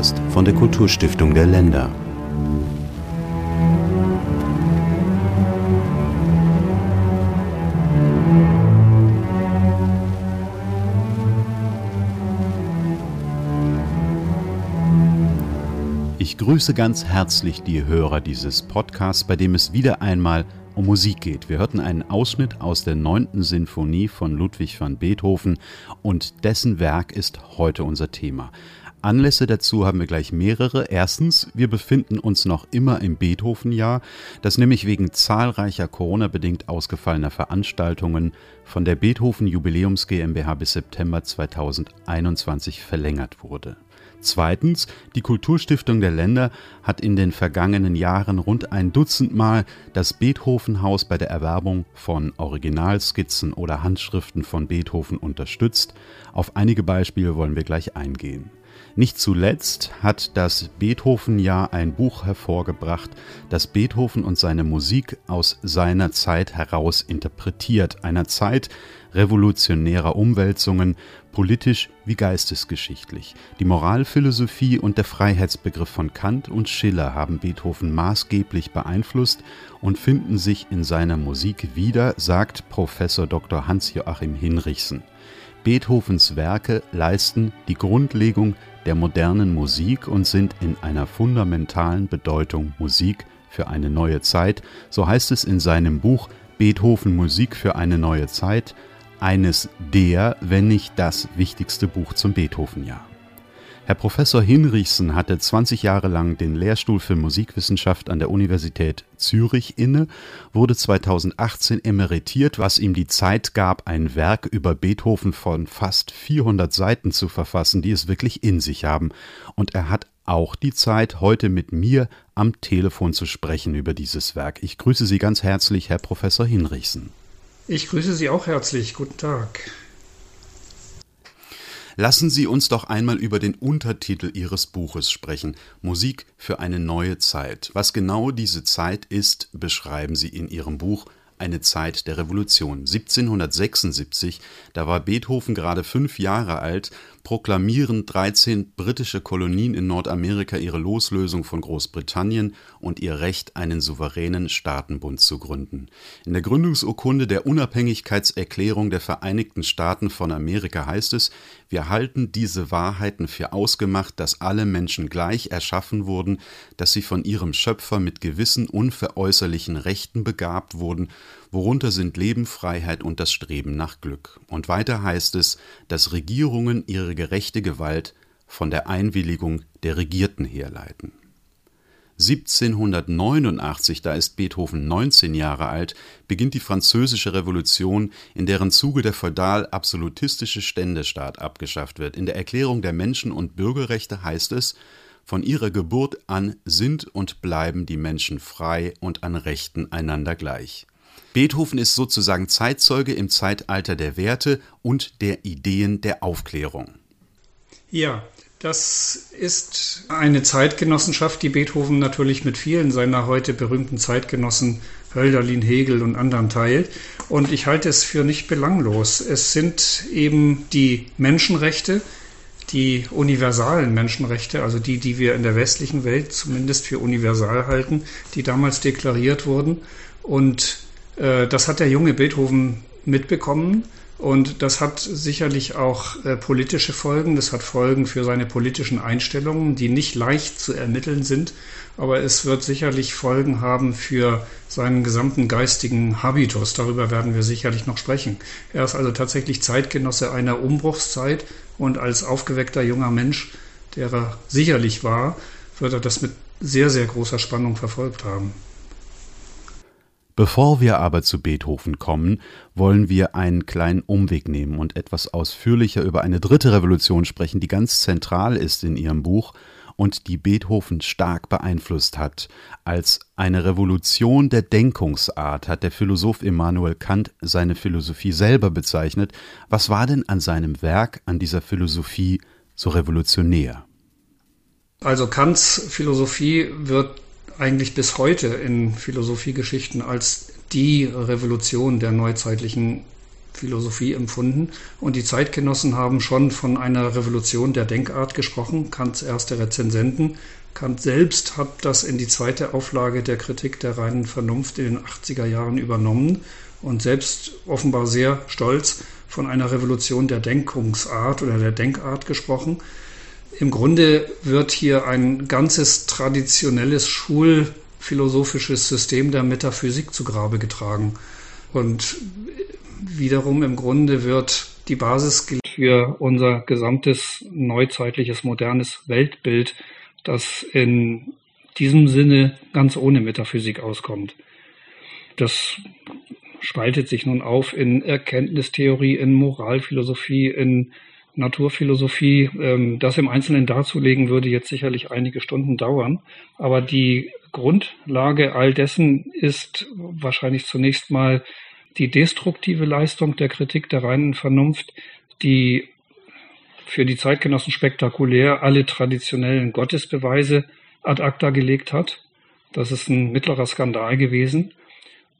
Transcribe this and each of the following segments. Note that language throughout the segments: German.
Podcast von der Kulturstiftung der Länder. Ich grüße ganz herzlich die Hörer dieses Podcasts, bei dem es wieder einmal um Musik geht. Wir hörten einen Ausschnitt aus der 9. Sinfonie von Ludwig van Beethoven und dessen Werk ist heute unser Thema. Anlässe dazu haben wir gleich mehrere. Erstens, wir befinden uns noch immer im Beethoven-Jahr, das nämlich wegen zahlreicher Corona-bedingt ausgefallener Veranstaltungen von der Beethoven Jubiläums GmbH bis September 2021 verlängert wurde. Zweitens, die Kulturstiftung der Länder hat in den vergangenen Jahren rund ein Dutzend Mal das Beethovenhaus bei der Erwerbung von Originalskizzen oder Handschriften von Beethoven unterstützt. Auf einige Beispiele wollen wir gleich eingehen. Nicht zuletzt hat das Beethoven-Jahr ein Buch hervorgebracht, das Beethoven und seine Musik aus seiner Zeit heraus interpretiert, einer Zeit revolutionärer Umwälzungen, politisch wie geistesgeschichtlich. Die Moralphilosophie und der Freiheitsbegriff von Kant und Schiller haben Beethoven maßgeblich beeinflusst und finden sich in seiner Musik wieder, sagt Professor Dr. Hans-Joachim Hinrichsen. Beethovens Werke leisten die Grundlegung der modernen Musik und sind in einer fundamentalen Bedeutung Musik für eine neue Zeit, so heißt es in seinem Buch Beethoven Musik für eine neue Zeit, eines der, wenn nicht das wichtigste Buch zum Beethoven-Jahr. Herr Professor Hinrichsen hatte 20 Jahre lang den Lehrstuhl für Musikwissenschaft an der Universität Zürich inne, wurde 2018 emeritiert, was ihm die Zeit gab, ein Werk über Beethoven von fast 400 Seiten zu verfassen, die es wirklich in sich haben. Und er hat auch die Zeit, heute mit mir am Telefon zu sprechen über dieses Werk. Ich grüße Sie ganz herzlich, Herr Professor Hinrichsen. Ich grüße Sie auch herzlich. Guten Tag. Lassen Sie uns doch einmal über den Untertitel Ihres Buches sprechen. Musik für eine neue Zeit. Was genau diese Zeit ist, beschreiben Sie in Ihrem Buch eine Zeit der Revolution. 1776, da war Beethoven gerade fünf Jahre alt, proklamieren 13 britische Kolonien in Nordamerika ihre Loslösung von Großbritannien und ihr Recht, einen souveränen Staatenbund zu gründen. In der Gründungsurkunde der Unabhängigkeitserklärung der Vereinigten Staaten von Amerika heißt es, wir halten diese Wahrheiten für ausgemacht, dass alle Menschen gleich erschaffen wurden, dass sie von ihrem Schöpfer mit gewissen unveräußerlichen Rechten begabt wurden worunter sind Leben, Freiheit und das Streben nach Glück. Und weiter heißt es, dass Regierungen ihre gerechte Gewalt von der Einwilligung der Regierten herleiten. 1789, da ist Beethoven 19 Jahre alt, beginnt die Französische Revolution, in deren Zuge der feudal-absolutistische Ständestaat abgeschafft wird. In der Erklärung der Menschen- und Bürgerrechte heißt es, von ihrer Geburt an sind und bleiben die Menschen frei und an Rechten einander gleich. Beethoven ist sozusagen Zeitzeuge im Zeitalter der Werte und der Ideen der Aufklärung. Ja, das ist eine Zeitgenossenschaft, die Beethoven natürlich mit vielen seiner heute berühmten Zeitgenossen Hölderlin, Hegel und anderen teilt. Und ich halte es für nicht belanglos. Es sind eben die Menschenrechte, die universalen Menschenrechte, also die, die wir in der westlichen Welt zumindest für universal halten, die damals deklariert wurden. Und das hat der junge Beethoven mitbekommen und das hat sicherlich auch äh, politische Folgen. Das hat Folgen für seine politischen Einstellungen, die nicht leicht zu ermitteln sind. Aber es wird sicherlich Folgen haben für seinen gesamten geistigen Habitus. Darüber werden wir sicherlich noch sprechen. Er ist also tatsächlich Zeitgenosse einer Umbruchszeit und als aufgeweckter junger Mensch, der er sicherlich war, wird er das mit sehr, sehr großer Spannung verfolgt haben. Bevor wir aber zu Beethoven kommen, wollen wir einen kleinen Umweg nehmen und etwas ausführlicher über eine dritte Revolution sprechen, die ganz zentral ist in Ihrem Buch und die Beethoven stark beeinflusst hat. Als eine Revolution der Denkungsart hat der Philosoph Immanuel Kant seine Philosophie selber bezeichnet. Was war denn an seinem Werk, an dieser Philosophie so revolutionär? Also Kants Philosophie wird eigentlich bis heute in Philosophiegeschichten als die Revolution der neuzeitlichen Philosophie empfunden. Und die Zeitgenossen haben schon von einer Revolution der Denkart gesprochen, Kants erste Rezensenten. Kant selbst hat das in die zweite Auflage der Kritik der reinen Vernunft in den 80er Jahren übernommen und selbst offenbar sehr stolz von einer Revolution der Denkungsart oder der Denkart gesprochen. Im Grunde wird hier ein ganzes traditionelles schulphilosophisches System der Metaphysik zu Grabe getragen. Und wiederum im Grunde wird die Basis für unser gesamtes neuzeitliches modernes Weltbild, das in diesem Sinne ganz ohne Metaphysik auskommt. Das spaltet sich nun auf in Erkenntnistheorie, in Moralphilosophie, in Naturphilosophie. Ähm, das im Einzelnen darzulegen würde jetzt sicherlich einige Stunden dauern. Aber die Grundlage all dessen ist wahrscheinlich zunächst mal die destruktive Leistung der Kritik der reinen Vernunft, die für die Zeitgenossen spektakulär alle traditionellen Gottesbeweise ad acta gelegt hat. Das ist ein mittlerer Skandal gewesen.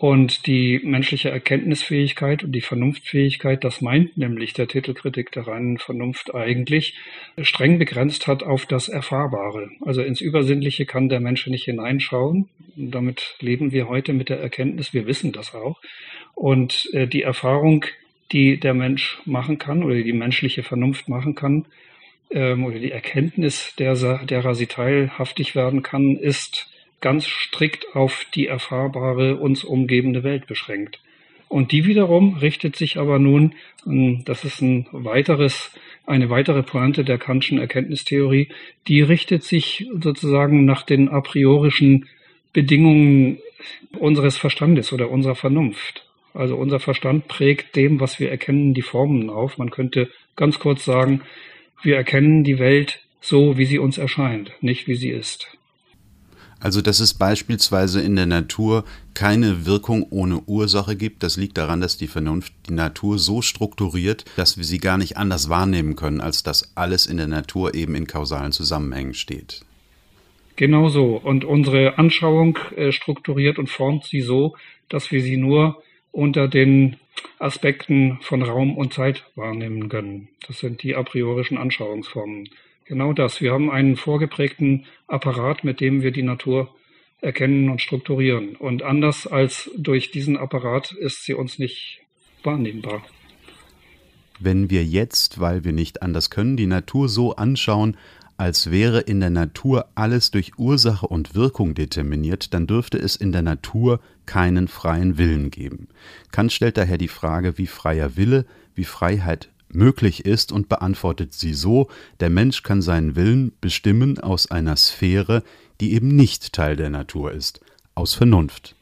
Und die menschliche Erkenntnisfähigkeit und die Vernunftfähigkeit, das meint nämlich der Titelkritik der reinen Vernunft eigentlich, streng begrenzt hat auf das Erfahrbare. Also ins Übersinnliche kann der Mensch nicht hineinschauen. Damit leben wir heute mit der Erkenntnis, wir wissen das auch. Und äh, die Erfahrung, die der Mensch machen kann oder die menschliche Vernunft machen kann, ähm, oder die Erkenntnis, der, derer sie teilhaftig werden kann, ist ganz strikt auf die erfahrbare, uns umgebende Welt beschränkt. Und die wiederum richtet sich aber nun, ähm, das ist ein weiteres, eine weitere Pointe der Kantschen Erkenntnistheorie, die richtet sich sozusagen nach den a priorischen Bedingungen unseres Verstandes oder unserer Vernunft. Also unser Verstand prägt dem, was wir erkennen, die Formen auf. Man könnte ganz kurz sagen, wir erkennen die Welt so, wie sie uns erscheint, nicht wie sie ist. Also, dass es beispielsweise in der Natur keine Wirkung ohne Ursache gibt, das liegt daran, dass die Vernunft die Natur so strukturiert, dass wir sie gar nicht anders wahrnehmen können, als dass alles in der Natur eben in kausalen Zusammenhängen steht. Genau so. Und unsere Anschauung äh, strukturiert und formt sie so, dass wir sie nur unter den Aspekten von Raum und Zeit wahrnehmen können. Das sind die a priorischen Anschauungsformen. Genau das. Wir haben einen vorgeprägten Apparat, mit dem wir die Natur erkennen und strukturieren. Und anders als durch diesen Apparat ist sie uns nicht wahrnehmbar. Wenn wir jetzt, weil wir nicht anders können, die Natur so anschauen, als wäre in der Natur alles durch Ursache und Wirkung determiniert, dann dürfte es in der Natur keinen freien Willen geben. Kant stellt daher die Frage, wie freier Wille, wie Freiheit möglich ist und beantwortet sie so, der Mensch kann seinen Willen bestimmen aus einer Sphäre, die eben nicht Teil der Natur ist, aus Vernunft.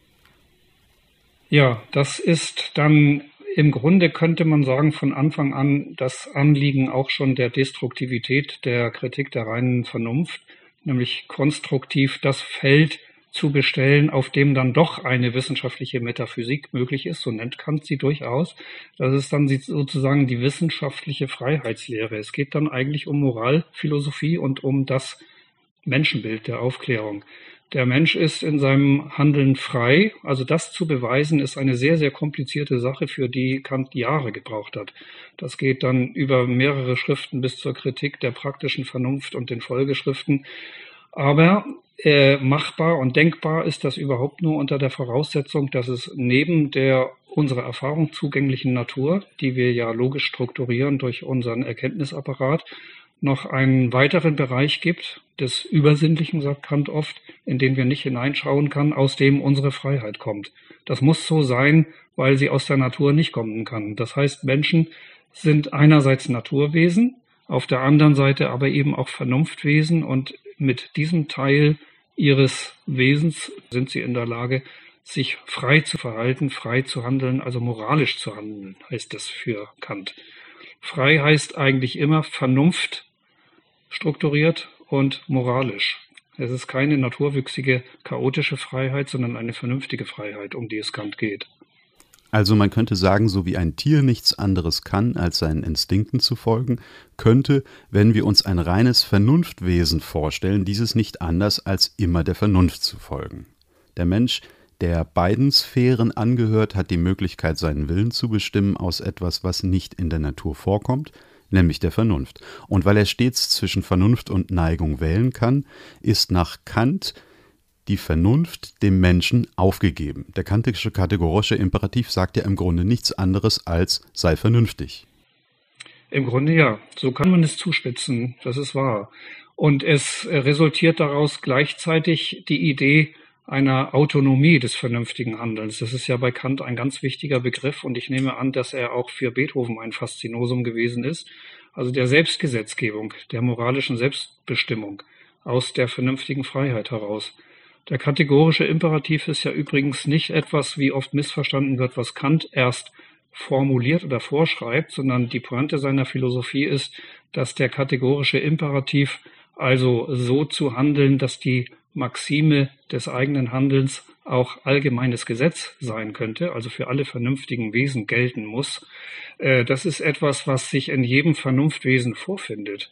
Ja, das ist dann im Grunde könnte man sagen von Anfang an das Anliegen auch schon der Destruktivität der Kritik der reinen Vernunft, nämlich konstruktiv das Feld zu bestellen, auf dem dann doch eine wissenschaftliche Metaphysik möglich ist, so nennt Kant sie durchaus. Das ist dann sozusagen die wissenschaftliche Freiheitslehre. Es geht dann eigentlich um Moralphilosophie und um das Menschenbild der Aufklärung. Der Mensch ist in seinem Handeln frei. Also das zu beweisen, ist eine sehr, sehr komplizierte Sache, für die Kant Jahre gebraucht hat. Das geht dann über mehrere Schriften bis zur Kritik der praktischen Vernunft und den Folgeschriften. Aber äh, machbar und denkbar ist das überhaupt nur unter der Voraussetzung, dass es neben der unserer Erfahrung zugänglichen Natur, die wir ja logisch strukturieren durch unseren Erkenntnisapparat, noch einen weiteren Bereich gibt, des Übersinnlichen, sagt Kant oft, in den wir nicht hineinschauen kann, aus dem unsere Freiheit kommt. Das muss so sein, weil sie aus der Natur nicht kommen kann. Das heißt, Menschen sind einerseits Naturwesen, auf der anderen Seite aber eben auch Vernunftwesen und mit diesem Teil ihres Wesens sind sie in der Lage, sich frei zu verhalten, frei zu handeln, also moralisch zu handeln, heißt das für Kant. Frei heißt eigentlich immer Vernunft strukturiert und moralisch. Es ist keine naturwüchsige, chaotische Freiheit, sondern eine vernünftige Freiheit, um die es Kant geht. Also man könnte sagen, so wie ein Tier nichts anderes kann, als seinen Instinkten zu folgen, könnte, wenn wir uns ein reines Vernunftwesen vorstellen, dieses nicht anders als immer der Vernunft zu folgen. Der Mensch der beiden Sphären angehört, hat die Möglichkeit, seinen Willen zu bestimmen aus etwas, was nicht in der Natur vorkommt, nämlich der Vernunft. Und weil er stets zwischen Vernunft und Neigung wählen kann, ist nach Kant die Vernunft dem Menschen aufgegeben. Der kantische kategorische Imperativ sagt ja im Grunde nichts anderes als sei vernünftig. Im Grunde ja, so kann man es zuspitzen, das ist wahr. Und es resultiert daraus gleichzeitig die Idee einer Autonomie des vernünftigen Handelns. Das ist ja bei Kant ein ganz wichtiger Begriff und ich nehme an, dass er auch für Beethoven ein Faszinosum gewesen ist. Also der Selbstgesetzgebung, der moralischen Selbstbestimmung aus der vernünftigen Freiheit heraus. Der kategorische Imperativ ist ja übrigens nicht etwas, wie oft missverstanden wird, was Kant erst formuliert oder vorschreibt, sondern die Pointe seiner Philosophie ist, dass der kategorische Imperativ also so zu handeln, dass die Maxime des eigenen Handelns auch allgemeines Gesetz sein könnte, also für alle vernünftigen Wesen gelten muss. Äh, das ist etwas, was sich in jedem Vernunftwesen vorfindet.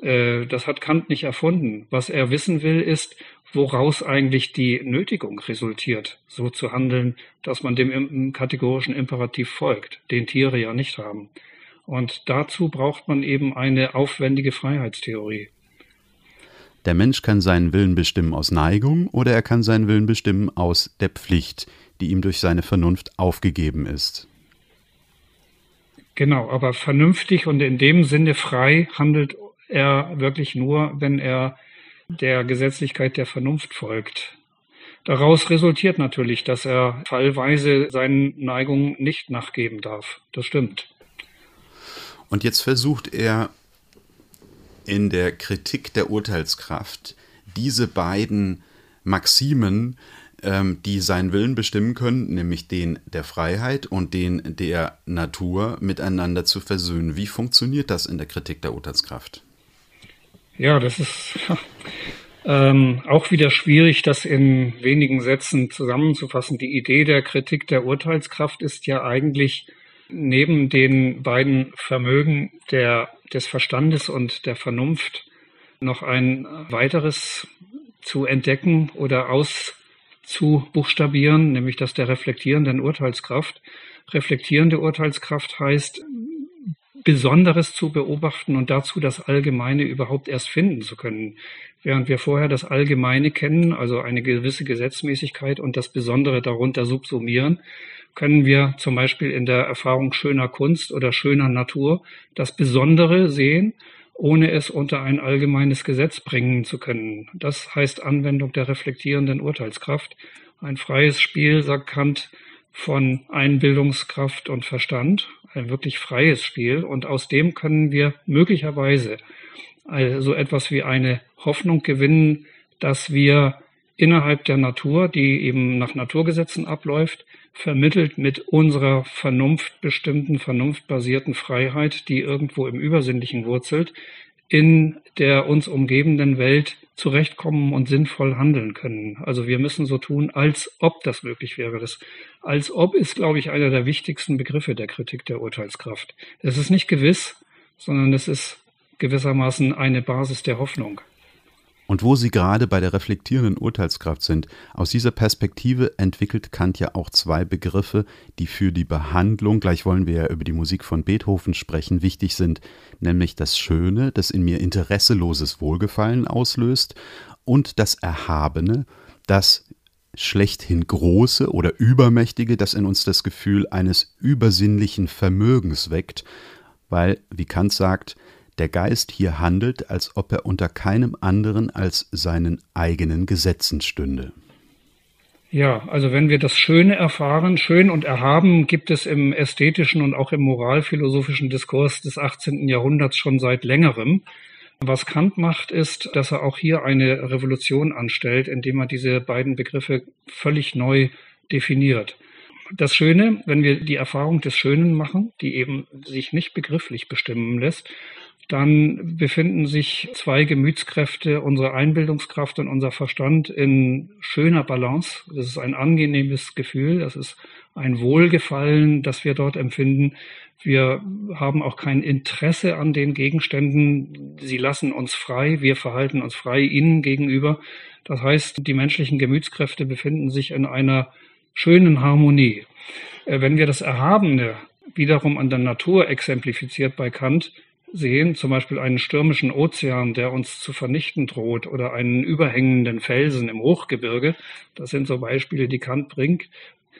Äh, das hat Kant nicht erfunden. Was er wissen will, ist, woraus eigentlich die Nötigung resultiert, so zu handeln, dass man dem kategorischen Imperativ folgt, den Tiere ja nicht haben. Und dazu braucht man eben eine aufwendige Freiheitstheorie. Der Mensch kann seinen Willen bestimmen aus Neigung oder er kann seinen Willen bestimmen aus der Pflicht, die ihm durch seine Vernunft aufgegeben ist. Genau, aber vernünftig und in dem Sinne frei handelt er wirklich nur, wenn er der Gesetzlichkeit der Vernunft folgt. Daraus resultiert natürlich, dass er fallweise seinen Neigungen nicht nachgeben darf. Das stimmt. Und jetzt versucht er in der Kritik der Urteilskraft diese beiden Maximen, ähm, die seinen Willen bestimmen können, nämlich den der Freiheit und den der Natur, miteinander zu versöhnen. Wie funktioniert das in der Kritik der Urteilskraft? Ja, das ist ähm, auch wieder schwierig, das in wenigen Sätzen zusammenzufassen. Die Idee der Kritik der Urteilskraft ist ja eigentlich neben den beiden Vermögen der, des Verstandes und der Vernunft noch ein weiteres zu entdecken oder auszubuchstabieren, nämlich das der reflektierenden Urteilskraft. Reflektierende Urteilskraft heißt, Besonderes zu beobachten und dazu das Allgemeine überhaupt erst finden zu können. Während wir vorher das Allgemeine kennen, also eine gewisse Gesetzmäßigkeit und das Besondere darunter subsumieren, können wir zum Beispiel in der Erfahrung schöner Kunst oder schöner Natur das Besondere sehen, ohne es unter ein allgemeines Gesetz bringen zu können. Das heißt Anwendung der reflektierenden Urteilskraft. Ein freies Spiel, sagt Kant, von Einbildungskraft und Verstand, wirklich freies Spiel. Und aus dem können wir möglicherweise also etwas wie eine Hoffnung gewinnen, dass wir innerhalb der Natur, die eben nach Naturgesetzen abläuft, vermittelt mit unserer vernunftbestimmten, vernunftbasierten Freiheit, die irgendwo im Übersinnlichen wurzelt, in der uns umgebenden Welt zurechtkommen und sinnvoll handeln können. Also wir müssen so tun, als ob das möglich wäre. Das als ob ist, glaube ich, einer der wichtigsten Begriffe der Kritik der Urteilskraft. Es ist nicht gewiss, sondern es ist gewissermaßen eine Basis der Hoffnung. Und wo Sie gerade bei der reflektierenden Urteilskraft sind, aus dieser Perspektive entwickelt Kant ja auch zwei Begriffe, die für die Behandlung, gleich wollen wir ja über die Musik von Beethoven sprechen, wichtig sind, nämlich das Schöne, das in mir interesseloses Wohlgefallen auslöst, und das Erhabene, das schlechthin Große oder Übermächtige, das in uns das Gefühl eines übersinnlichen Vermögens weckt, weil, wie Kant sagt, der Geist hier handelt, als ob er unter keinem anderen als seinen eigenen Gesetzen stünde. Ja, also wenn wir das Schöne erfahren, schön und erhaben gibt es im ästhetischen und auch im moralphilosophischen Diskurs des 18. Jahrhunderts schon seit längerem. Was Kant macht, ist, dass er auch hier eine Revolution anstellt, indem er diese beiden Begriffe völlig neu definiert. Das Schöne, wenn wir die Erfahrung des Schönen machen, die eben sich nicht begrifflich bestimmen lässt, dann befinden sich zwei Gemütskräfte, unsere Einbildungskraft und unser Verstand in schöner Balance. Das ist ein angenehmes Gefühl, das ist ein Wohlgefallen, das wir dort empfinden. Wir haben auch kein Interesse an den Gegenständen. Sie lassen uns frei. Wir verhalten uns frei ihnen gegenüber. Das heißt, die menschlichen Gemütskräfte befinden sich in einer schönen Harmonie. Äh, wenn wir das Erhabene wiederum an der Natur exemplifiziert bei Kant sehen, zum Beispiel einen stürmischen Ozean, der uns zu vernichten droht, oder einen überhängenden Felsen im Hochgebirge, das sind so Beispiele, die Kant bringt,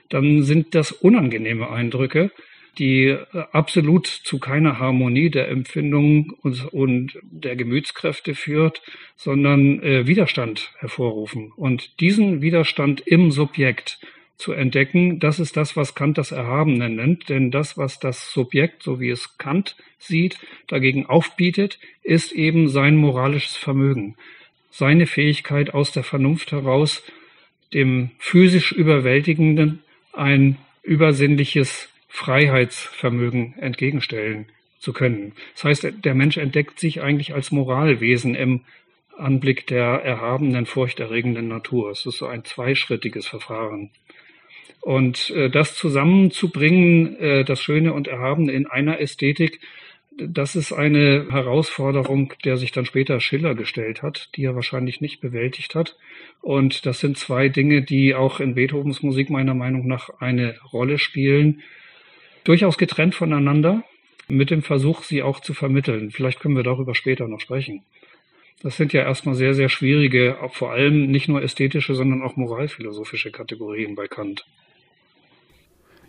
dann sind das unangenehme Eindrücke, die äh, absolut zu keiner Harmonie der Empfindungen und, und der Gemütskräfte führt, sondern äh, Widerstand hervorrufen. Und diesen Widerstand im Subjekt zu entdecken, das ist das, was Kant das Erhabene nennt. Denn das, was das Subjekt, so wie es Kant sieht, dagegen aufbietet, ist eben sein moralisches Vermögen, seine Fähigkeit aus der Vernunft heraus, dem physisch Überwältigenden ein übersinnliches Freiheitsvermögen entgegenstellen zu können. Das heißt, der Mensch entdeckt sich eigentlich als Moralwesen im Anblick der erhabenen, furchterregenden Natur. Es ist so ein zweischrittiges Verfahren. Und äh, das zusammenzubringen, äh, das Schöne und Erhabene in einer Ästhetik, das ist eine Herausforderung, der sich dann später Schiller gestellt hat, die er wahrscheinlich nicht bewältigt hat. Und das sind zwei Dinge, die auch in Beethovens Musik meiner Meinung nach eine Rolle spielen. Durchaus getrennt voneinander, mit dem Versuch, sie auch zu vermitteln. Vielleicht können wir darüber später noch sprechen. Das sind ja erstmal sehr, sehr schwierige, vor allem nicht nur ästhetische, sondern auch moralphilosophische Kategorien bei Kant.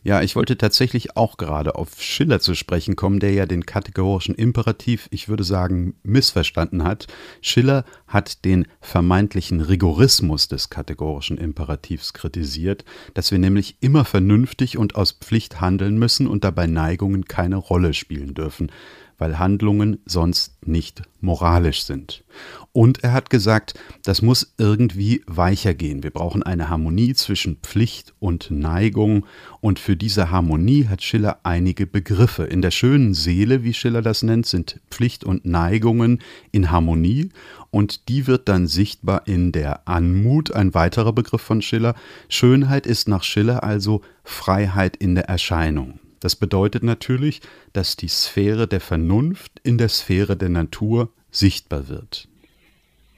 Ja, ich wollte tatsächlich auch gerade auf Schiller zu sprechen kommen, der ja den kategorischen Imperativ, ich würde sagen, missverstanden hat. Schiller hat den vermeintlichen Rigorismus des kategorischen Imperativs kritisiert, dass wir nämlich immer vernünftig und aus Pflicht handeln müssen und dabei Neigungen keine Rolle spielen dürfen weil Handlungen sonst nicht moralisch sind. Und er hat gesagt, das muss irgendwie weicher gehen. Wir brauchen eine Harmonie zwischen Pflicht und Neigung. Und für diese Harmonie hat Schiller einige Begriffe. In der schönen Seele, wie Schiller das nennt, sind Pflicht und Neigungen in Harmonie. Und die wird dann sichtbar in der Anmut, ein weiterer Begriff von Schiller. Schönheit ist nach Schiller also Freiheit in der Erscheinung. Das bedeutet natürlich, dass die Sphäre der Vernunft in der Sphäre der Natur sichtbar wird.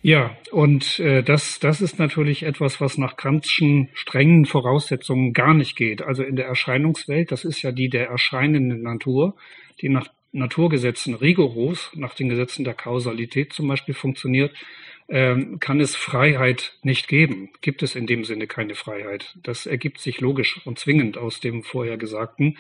Ja, und äh, das, das ist natürlich etwas, was nach Kantschen strengen Voraussetzungen gar nicht geht. Also in der Erscheinungswelt, das ist ja die der erscheinenden Natur, die nach Naturgesetzen rigoros, nach den Gesetzen der Kausalität zum Beispiel funktioniert, kann es Freiheit nicht geben. Gibt es in dem Sinne keine Freiheit. Das ergibt sich logisch und zwingend aus dem vorher Gesagten.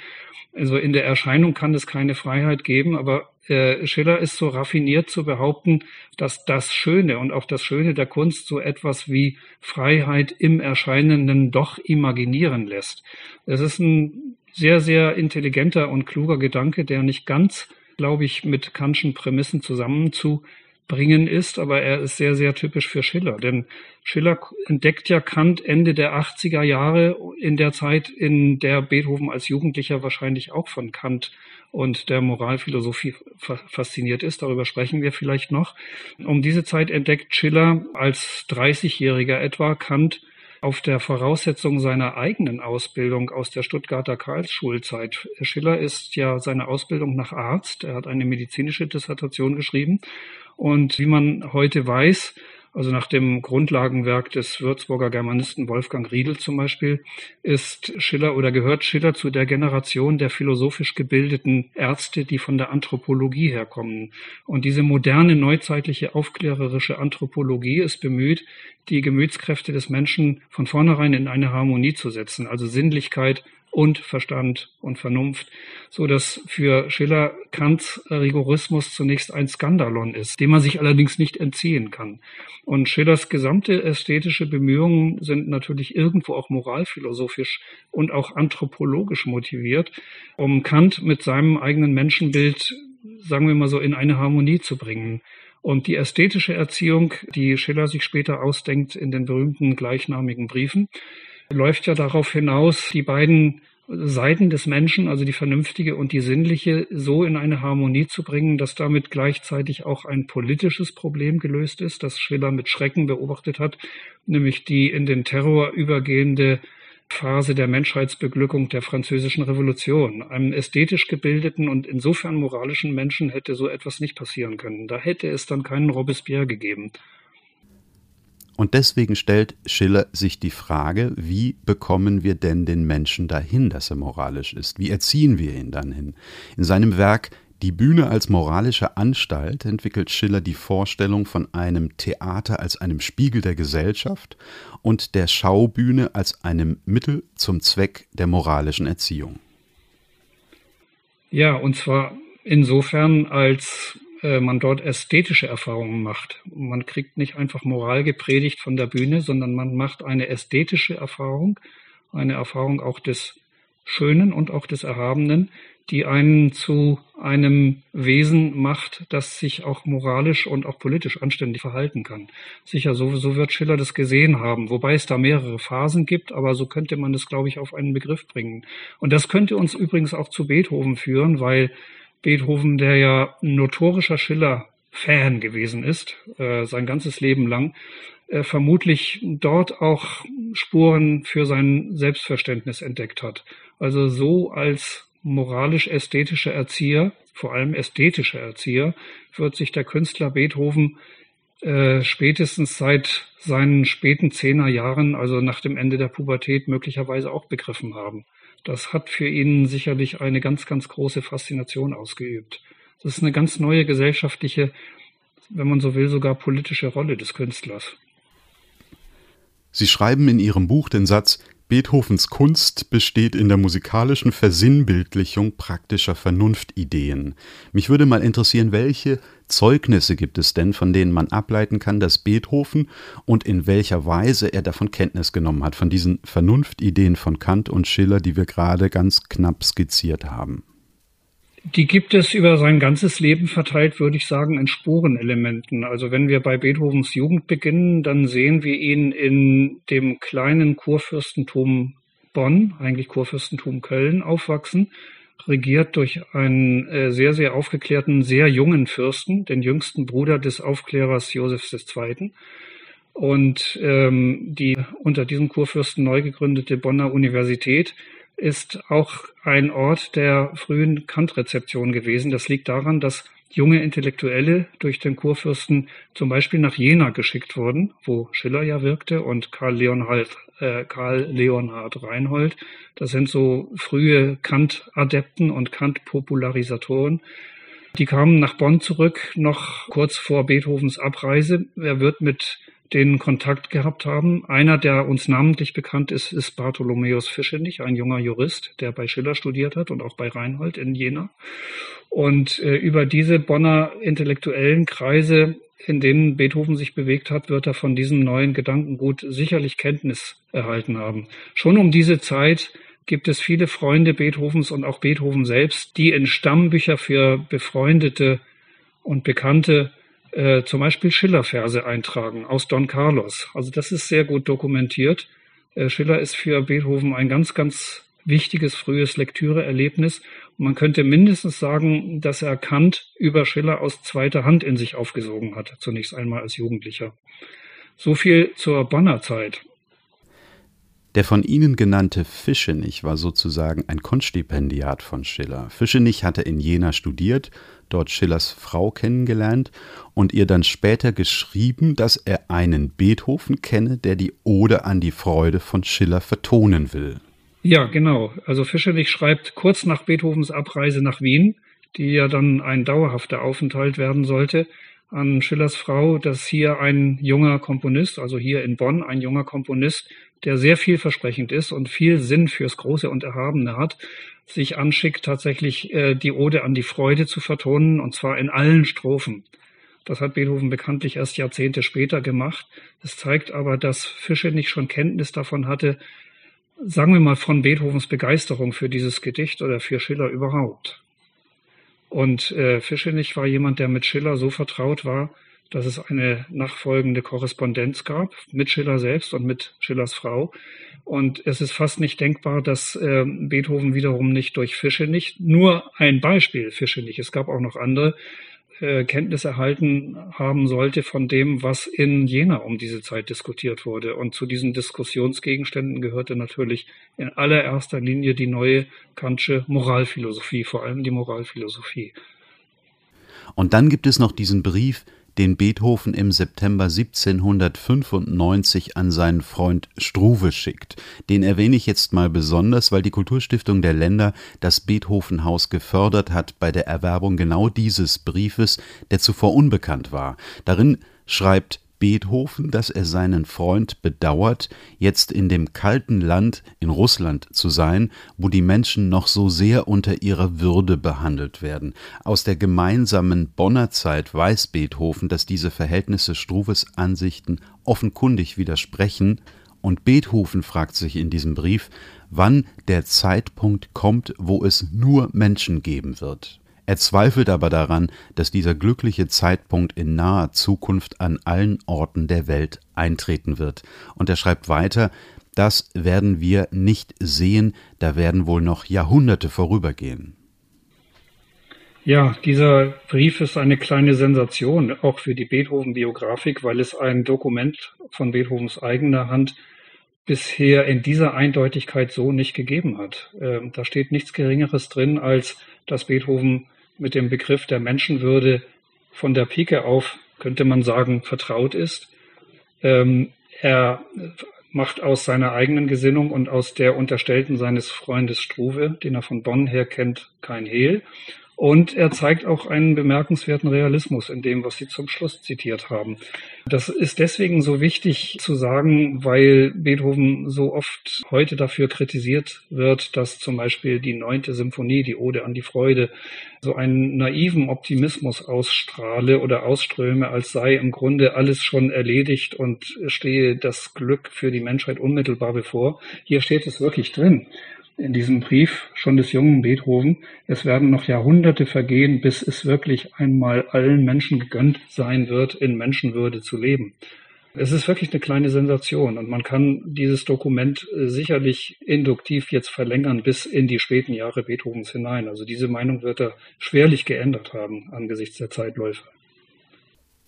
Also in der Erscheinung kann es keine Freiheit geben, aber äh, Schiller ist so raffiniert zu behaupten, dass das Schöne und auch das Schöne der Kunst so etwas wie Freiheit im Erscheinenden doch imaginieren lässt. Das ist ein sehr, sehr intelligenter und kluger Gedanke, der nicht ganz, glaube ich, mit Kantschen Prämissen zusammenzu bringen ist, aber er ist sehr, sehr typisch für Schiller. Denn Schiller entdeckt ja Kant Ende der 80er Jahre in der Zeit, in der Beethoven als Jugendlicher wahrscheinlich auch von Kant und der Moralphilosophie fasziniert ist. Darüber sprechen wir vielleicht noch. Um diese Zeit entdeckt Schiller als 30-Jähriger etwa Kant auf der Voraussetzung seiner eigenen Ausbildung aus der Stuttgarter Karlsschulzeit. Schiller ist ja seine Ausbildung nach Arzt. Er hat eine medizinische Dissertation geschrieben und wie man heute weiß, also nach dem Grundlagenwerk des Würzburger Germanisten Wolfgang Riedel zum Beispiel, ist Schiller oder gehört Schiller zu der Generation der philosophisch gebildeten Ärzte, die von der Anthropologie herkommen. Und diese moderne, neuzeitliche, aufklärerische Anthropologie ist bemüht, die Gemütskräfte des Menschen von vornherein in eine Harmonie zu setzen, also Sinnlichkeit, und Verstand und Vernunft, so dass für Schiller Kants Rigorismus zunächst ein Skandalon ist, dem man sich allerdings nicht entziehen kann. Und Schillers gesamte ästhetische Bemühungen sind natürlich irgendwo auch moralphilosophisch und auch anthropologisch motiviert, um Kant mit seinem eigenen Menschenbild, sagen wir mal so, in eine Harmonie zu bringen. Und die ästhetische Erziehung, die Schiller sich später ausdenkt in den berühmten gleichnamigen Briefen, läuft ja darauf hinaus, die beiden Seiten des Menschen, also die vernünftige und die sinnliche, so in eine Harmonie zu bringen, dass damit gleichzeitig auch ein politisches Problem gelöst ist, das Schiller mit Schrecken beobachtet hat, nämlich die in den Terror übergehende Phase der Menschheitsbeglückung der französischen Revolution. Einem ästhetisch gebildeten und insofern moralischen Menschen hätte so etwas nicht passieren können. Da hätte es dann keinen Robespierre gegeben. Und deswegen stellt Schiller sich die Frage, wie bekommen wir denn den Menschen dahin, dass er moralisch ist? Wie erziehen wir ihn dann hin? In seinem Werk Die Bühne als moralische Anstalt entwickelt Schiller die Vorstellung von einem Theater als einem Spiegel der Gesellschaft und der Schaubühne als einem Mittel zum Zweck der moralischen Erziehung. Ja, und zwar insofern als äh, man dort ästhetische Erfahrungen macht. Man kriegt nicht einfach Moral gepredigt von der Bühne, sondern man macht eine ästhetische Erfahrung, eine Erfahrung auch des Schönen und auch des Erhabenen, die einen zu einem Wesen macht, das sich auch moralisch und auch politisch anständig verhalten kann. Sicher, so, so wird Schiller das gesehen haben, wobei es da mehrere Phasen gibt, aber so könnte man das, glaube ich, auf einen Begriff bringen. Und das könnte uns übrigens auch zu Beethoven führen, weil Beethoven, der ja notorischer Schiller-Fan gewesen ist, äh, sein ganzes Leben lang, äh, vermutlich dort auch Spuren für sein Selbstverständnis entdeckt hat. Also so als moralisch-ästhetischer Erzieher, vor allem ästhetischer Erzieher, wird sich der Künstler Beethoven äh, spätestens seit seinen späten Zehnerjahren, also nach dem Ende der Pubertät, möglicherweise auch begriffen haben das hat für ihn sicherlich eine ganz, ganz große Faszination ausgeübt. Das ist eine ganz neue gesellschaftliche, wenn man so will, sogar politische Rolle des Künstlers. Sie schreiben in Ihrem Buch den Satz, Beethovens Kunst besteht in der musikalischen Versinnbildlichung praktischer Vernunftideen. Mich würde mal interessieren, welche Zeugnisse gibt es denn, von denen man ableiten kann, dass Beethoven und in welcher Weise er davon Kenntnis genommen hat, von diesen Vernunftideen von Kant und Schiller, die wir gerade ganz knapp skizziert haben? Die gibt es über sein ganzes Leben verteilt, würde ich sagen, in Spurenelementen. Also wenn wir bei Beethovens Jugend beginnen, dann sehen wir ihn in dem kleinen Kurfürstentum Bonn, eigentlich Kurfürstentum Köln, aufwachsen, regiert durch einen äh, sehr, sehr aufgeklärten, sehr jungen Fürsten, den jüngsten Bruder des Aufklärers Josefs II. Und ähm, die unter diesem Kurfürsten neu gegründete Bonner Universität ist auch ein Ort der frühen Kant-Rezeption gewesen. Das liegt daran, dass junge Intellektuelle durch den Kurfürsten zum Beispiel nach Jena geschickt wurden, wo Schiller ja wirkte und Karl Leonhard, äh, Karl Leonhard Reinhold. Das sind so frühe Kant-Adepten und Kant-Popularisatoren. Die kamen nach Bonn zurück, noch kurz vor Beethovens Abreise. Er wird mit den Kontakt gehabt haben. Einer, der uns namentlich bekannt ist, ist Bartholomäus Fischenich, ein junger Jurist, der bei Schiller studiert hat und auch bei Reinhold in Jena. Und äh, über diese Bonner intellektuellen Kreise, in denen Beethoven sich bewegt hat, wird er von diesem neuen Gedankengut sicherlich Kenntnis erhalten haben. Schon um diese Zeit gibt es viele Freunde Beethovens und auch Beethoven selbst, die in Stammbücher für befreundete und Bekannte äh, zum Beispiel Schiller-Verse eintragen aus Don Carlos. Also das ist sehr gut dokumentiert. Äh, Schiller ist für Beethoven ein ganz, ganz wichtiges frühes Lektüreerlebnis. Man könnte mindestens sagen, dass er Kant über Schiller aus zweiter Hand in sich aufgesogen hat, zunächst einmal als Jugendlicher. So viel zur Bonner Zeit. Der von Ihnen genannte Fischenich war sozusagen ein Kunststipendiat von Schiller. Fischenich hatte in Jena studiert, dort Schillers Frau kennengelernt und ihr dann später geschrieben, dass er einen Beethoven kenne, der die Ode an die Freude von Schiller vertonen will. Ja, genau. Also Fischenich schreibt kurz nach Beethovens Abreise nach Wien, die ja dann ein dauerhafter Aufenthalt werden sollte, an Schillers Frau, dass hier ein junger Komponist, also hier in Bonn ein junger Komponist, der sehr vielversprechend ist und viel Sinn fürs Große und Erhabene hat, sich anschickt, tatsächlich äh, die Ode an die Freude zu vertonen, und zwar in allen Strophen. Das hat Beethoven bekanntlich erst Jahrzehnte später gemacht. Es zeigt aber, dass Fische nicht schon Kenntnis davon hatte, sagen wir mal von Beethovens Begeisterung für dieses Gedicht oder für Schiller überhaupt. Und äh, Fischenich war jemand, der mit Schiller so vertraut war, dass es eine nachfolgende Korrespondenz gab mit Schiller selbst und mit Schillers Frau. Und es ist fast nicht denkbar, dass äh, Beethoven wiederum nicht durch Fische nicht, nur ein Beispiel Fische nicht, es gab auch noch andere, äh, Kenntnis erhalten haben sollte von dem, was in Jena um diese Zeit diskutiert wurde. Und zu diesen Diskussionsgegenständen gehörte natürlich in allererster Linie die neue Kantsche Moralphilosophie, vor allem die Moralphilosophie. Und dann gibt es noch diesen Brief, den Beethoven im September 1795 an seinen Freund Struve schickt. Den erwähne ich jetzt mal besonders, weil die Kulturstiftung der Länder das Beethovenhaus gefördert hat bei der Erwerbung genau dieses Briefes, der zuvor unbekannt war. Darin schreibt Beethoven, dass er seinen Freund bedauert, jetzt in dem kalten Land in Russland zu sein, wo die Menschen noch so sehr unter ihrer Würde behandelt werden. Aus der gemeinsamen Bonner Zeit weiß Beethoven, dass diese Verhältnisse Struves Ansichten offenkundig widersprechen, und Beethoven fragt sich in diesem Brief, wann der Zeitpunkt kommt, wo es nur Menschen geben wird. Er zweifelt aber daran, dass dieser glückliche Zeitpunkt in naher Zukunft an allen Orten der Welt eintreten wird. Und er schreibt weiter, das werden wir nicht sehen, da werden wohl noch Jahrhunderte vorübergehen. Ja, dieser Brief ist eine kleine Sensation, auch für die Beethoven-Biografik, weil es ein Dokument von Beethovens eigener Hand bisher in dieser Eindeutigkeit so nicht gegeben hat. Ähm, da steht nichts Geringeres drin, als dass Beethoven mit dem Begriff der Menschenwürde von der Pike auf, könnte man sagen, vertraut ist. Ähm, er macht aus seiner eigenen Gesinnung und aus der unterstellten seines Freundes Struve, den er von Bonn her kennt, kein Hehl. Und er zeigt auch einen bemerkenswerten Realismus in dem, was Sie zum Schluss zitiert haben. Das ist deswegen so wichtig zu sagen, weil Beethoven so oft heute dafür kritisiert wird, dass zum Beispiel die neunte Symphonie, die Ode an die Freude, so einen naiven Optimismus ausstrahle oder ausströme, als sei im Grunde alles schon erledigt und stehe das Glück für die Menschheit unmittelbar bevor. Hier steht es wirklich drin in diesem Brief schon des jungen Beethoven, es werden noch Jahrhunderte vergehen, bis es wirklich einmal allen Menschen gegönnt sein wird, in Menschenwürde zu leben. Es ist wirklich eine kleine Sensation und man kann dieses Dokument äh, sicherlich induktiv jetzt verlängern bis in die späten Jahre Beethovens hinein. Also diese Meinung wird er schwerlich geändert haben angesichts der Zeitläufe.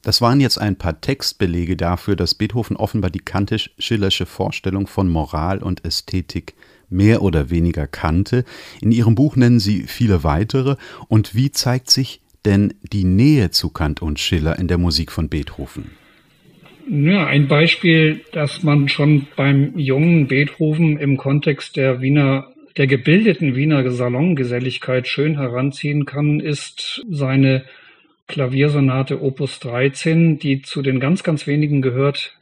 Das waren jetzt ein paar Textbelege dafür, dass Beethoven offenbar die kantisch-schillersche Vorstellung von Moral und Ästhetik mehr oder weniger kannte. In Ihrem Buch nennen Sie viele weitere. Und wie zeigt sich denn die Nähe zu Kant und Schiller in der Musik von Beethoven? Ja, ein Beispiel, das man schon beim jungen Beethoven im Kontext der Wiener der gebildeten Wiener Salongeselligkeit schön heranziehen kann, ist seine Klaviersonate Opus 13, die zu den ganz, ganz wenigen gehört,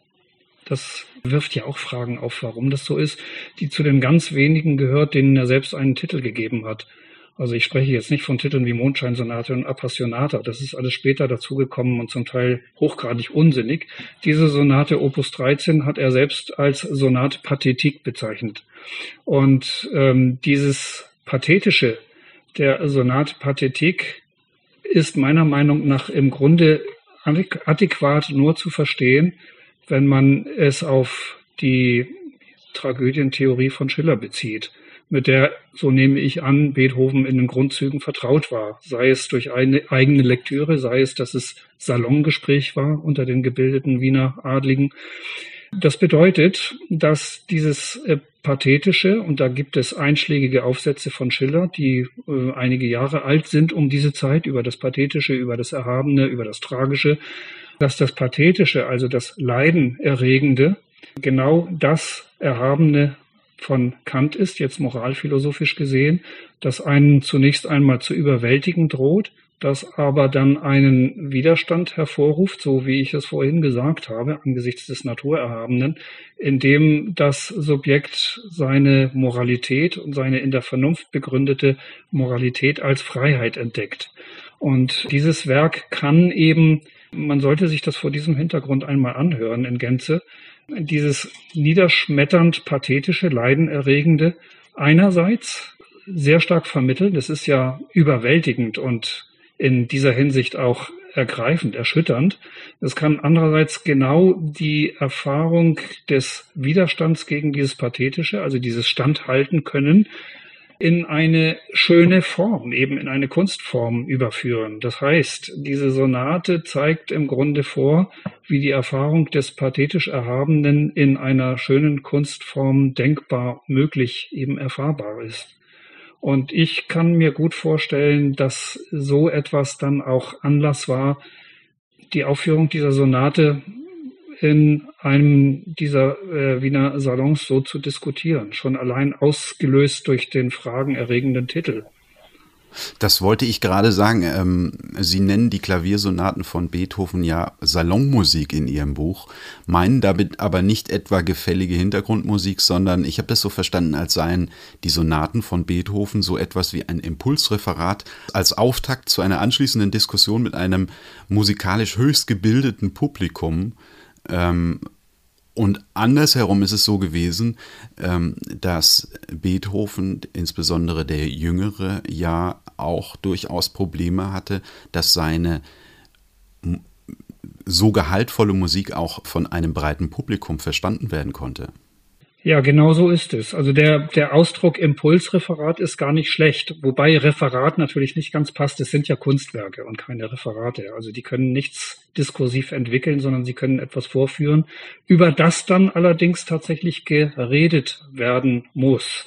das wirft ja auch Fragen auf, warum das so ist, die zu den ganz wenigen gehört, denen er selbst einen Titel gegeben hat. Also ich spreche jetzt nicht von Titeln wie Mondscheinsonate und Appassionata. Das ist alles später dazugekommen und zum Teil hochgradig unsinnig. Diese Sonate Opus 13 hat er selbst als Sonate Pathetik bezeichnet. Und ähm, dieses Pathetische der Sonate Pathetik ist meiner Meinung nach im Grunde adäquat nur zu verstehen, wenn man es auf die Tragödientheorie von Schiller bezieht, mit der, so nehme ich an, Beethoven in den Grundzügen vertraut war, sei es durch eine eigene Lektüre, sei es, dass es Salongespräch war unter den gebildeten Wiener Adligen. Das bedeutet, dass dieses äh, Pathetische, und da gibt es einschlägige Aufsätze von Schiller, die äh, einige Jahre alt sind um diese Zeit, über das Pathetische, über das Erhabene, über das Tragische, dass das Pathetische, also das Leidenerregende, genau das Erhabene von Kant ist, jetzt moralphilosophisch gesehen, das einen zunächst einmal zu überwältigen droht, das aber dann einen Widerstand hervorruft, so wie ich es vorhin gesagt habe, angesichts des Naturerhabenen, indem das Subjekt seine Moralität und seine in der Vernunft begründete Moralität als Freiheit entdeckt. Und dieses Werk kann eben man sollte sich das vor diesem Hintergrund einmal anhören in Gänze. Dieses niederschmetternd pathetische, leidenerregende einerseits sehr stark vermittelt. Das ist ja überwältigend und in dieser Hinsicht auch ergreifend, erschütternd. Es kann andererseits genau die Erfahrung des Widerstands gegen dieses Pathetische, also dieses Standhalten können, in eine schöne Form, eben in eine Kunstform überführen. Das heißt, diese Sonate zeigt im Grunde vor, wie die Erfahrung des pathetisch Erhabenen in einer schönen Kunstform denkbar, möglich, eben erfahrbar ist. Und ich kann mir gut vorstellen, dass so etwas dann auch Anlass war, die Aufführung dieser Sonate in einem dieser äh, Wiener Salons so zu diskutieren, schon allein ausgelöst durch den fragenerregenden Titel. Das wollte ich gerade sagen. Ähm, Sie nennen die Klaviersonaten von Beethoven ja Salonmusik in Ihrem Buch, meinen damit aber nicht etwa gefällige Hintergrundmusik, sondern ich habe das so verstanden, als seien die Sonaten von Beethoven so etwas wie ein Impulsreferat als Auftakt zu einer anschließenden Diskussion mit einem musikalisch höchst gebildeten Publikum. Ähm, und andersherum ist es so gewesen, ähm, dass Beethoven, insbesondere der Jüngere, ja auch durchaus Probleme hatte, dass seine so gehaltvolle Musik auch von einem breiten Publikum verstanden werden konnte. Ja, genau so ist es. Also der, der Ausdruck Impulsreferat ist gar nicht schlecht, wobei Referat natürlich nicht ganz passt. Es sind ja Kunstwerke und keine Referate. Also die können nichts diskursiv entwickeln, sondern sie können etwas vorführen, über das dann allerdings tatsächlich geredet werden muss.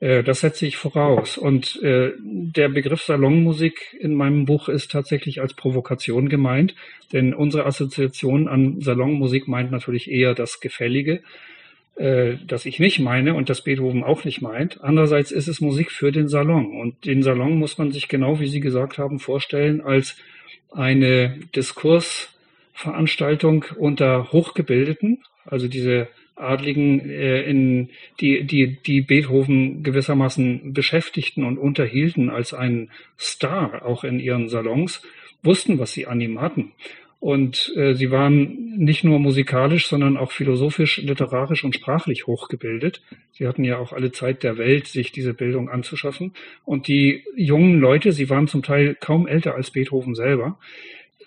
Äh, das setze ich voraus. Und äh, der Begriff Salonmusik in meinem Buch ist tatsächlich als Provokation gemeint, denn unsere Assoziation an Salonmusik meint natürlich eher das Gefällige äh, das ich nicht meine und das Beethoven auch nicht meint. Andererseits ist es Musik für den Salon. Und den Salon muss man sich genau, wie Sie gesagt haben, vorstellen als eine Diskursveranstaltung unter Hochgebildeten, also diese Adligen, äh, in, die, die, die Beethoven gewissermaßen beschäftigten und unterhielten als ein Star auch in ihren Salons, wussten, was sie an ihm hatten. Und äh, sie waren nicht nur musikalisch, sondern auch philosophisch, literarisch und sprachlich hochgebildet. Sie hatten ja auch alle Zeit der Welt, sich diese Bildung anzuschaffen. Und die jungen Leute, sie waren zum Teil kaum älter als Beethoven selber,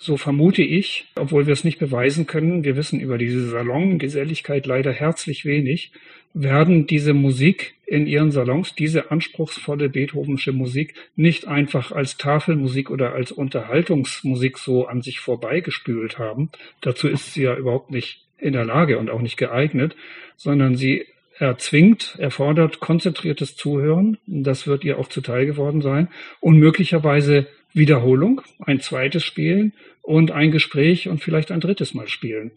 so vermute ich, obwohl wir es nicht beweisen können, wir wissen über diese Salongeselligkeit leider herzlich wenig, werden diese Musik in ihren Salons, diese anspruchsvolle Beethovensche Musik, nicht einfach als Tafelmusik oder als Unterhaltungsmusik so an sich vorbeigespült haben. Dazu ist sie ja überhaupt nicht in der Lage und auch nicht geeignet, sondern sie erzwingt, erfordert konzentriertes Zuhören. Das wird ihr auch zuteil geworden sein und möglicherweise Wiederholung, ein zweites Spielen und ein Gespräch und vielleicht ein drittes Mal spielen.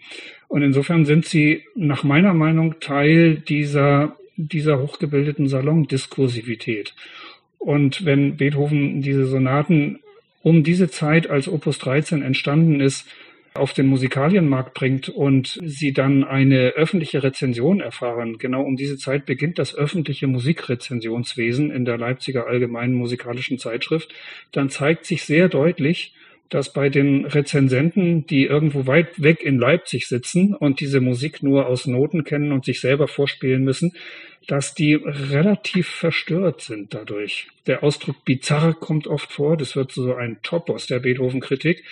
Und insofern sind sie nach meiner Meinung Teil dieser, dieser hochgebildeten Salondiskursivität. Und wenn Beethoven diese Sonaten um diese Zeit, als Opus 13 entstanden ist, auf den Musikalienmarkt bringt und sie dann eine öffentliche Rezension erfahren. Genau um diese Zeit beginnt das öffentliche Musikrezensionswesen in der Leipziger Allgemeinen Musikalischen Zeitschrift. Dann zeigt sich sehr deutlich, dass bei den Rezensenten, die irgendwo weit weg in Leipzig sitzen und diese Musik nur aus Noten kennen und sich selber vorspielen müssen, dass die relativ verstört sind dadurch. Der Ausdruck bizarr kommt oft vor, das wird so ein Topos der Beethoven-Kritik,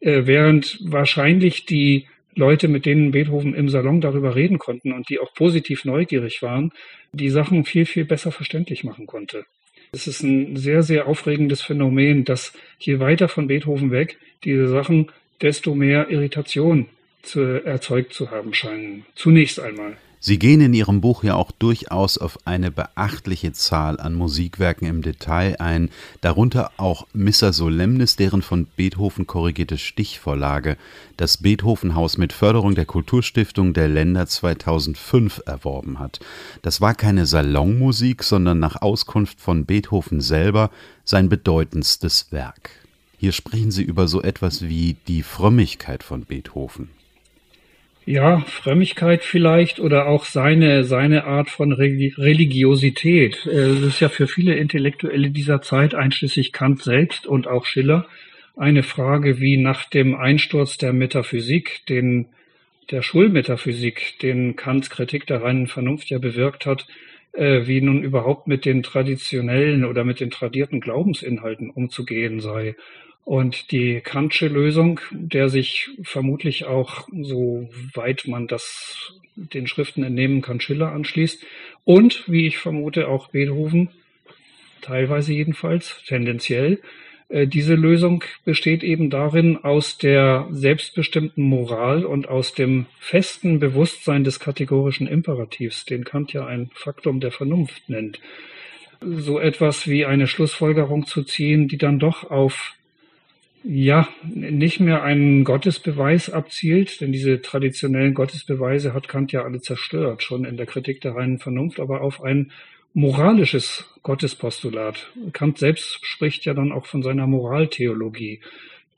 äh, während wahrscheinlich die Leute, mit denen Beethoven im Salon darüber reden konnten und die auch positiv neugierig waren, die Sachen viel, viel besser verständlich machen konnte. Es ist ein sehr, sehr aufregendes Phänomen, dass je weiter von Beethoven weg diese Sachen, desto mehr Irritation zu, erzeugt zu haben scheinen. Zunächst einmal. Sie gehen in Ihrem Buch ja auch durchaus auf eine beachtliche Zahl an Musikwerken im Detail ein, darunter auch Missa Solemnis, deren von Beethoven korrigierte Stichvorlage das Beethovenhaus mit Förderung der Kulturstiftung der Länder 2005 erworben hat. Das war keine Salonmusik, sondern nach Auskunft von Beethoven selber sein bedeutendstes Werk. Hier sprechen Sie über so etwas wie die Frömmigkeit von Beethoven ja, Frömmigkeit vielleicht oder auch seine, seine Art von Religiosität. Äh, das ist ja für viele Intellektuelle dieser Zeit, einschließlich Kant selbst und auch Schiller, eine Frage wie nach dem Einsturz der Metaphysik, den, der Schulmetaphysik, den Kants Kritik der reinen Vernunft ja bewirkt hat, äh, wie nun überhaupt mit den traditionellen oder mit den tradierten Glaubensinhalten umzugehen sei. Und die Kantsche Lösung, der sich vermutlich auch, soweit man das den Schriften entnehmen kann, Schiller anschließt. Und, wie ich vermute, auch Beethoven, teilweise jedenfalls, tendenziell. Äh, diese Lösung besteht eben darin, aus der selbstbestimmten Moral und aus dem festen Bewusstsein des kategorischen Imperativs, den Kant ja ein Faktum der Vernunft nennt, so etwas wie eine Schlussfolgerung zu ziehen, die dann doch auf ja, nicht mehr einen Gottesbeweis abzielt, denn diese traditionellen Gottesbeweise hat Kant ja alle zerstört, schon in der Kritik der reinen Vernunft, aber auf ein moralisches Gottespostulat. Kant selbst spricht ja dann auch von seiner Moraltheologie.